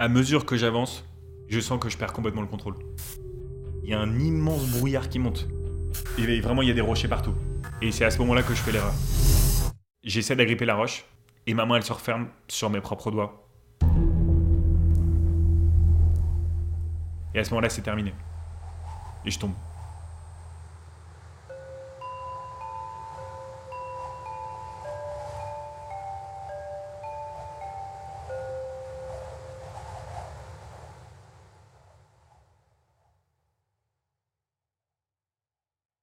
À mesure que j'avance, je sens que je perds complètement le contrôle. Il y a un immense brouillard qui monte. Et vraiment, il y a des rochers partout. Et c'est à ce moment-là que je fais l'erreur. J'essaie d'agripper la roche, et ma main, elle se referme sur mes propres doigts. Et à ce moment-là, c'est terminé. Et je tombe.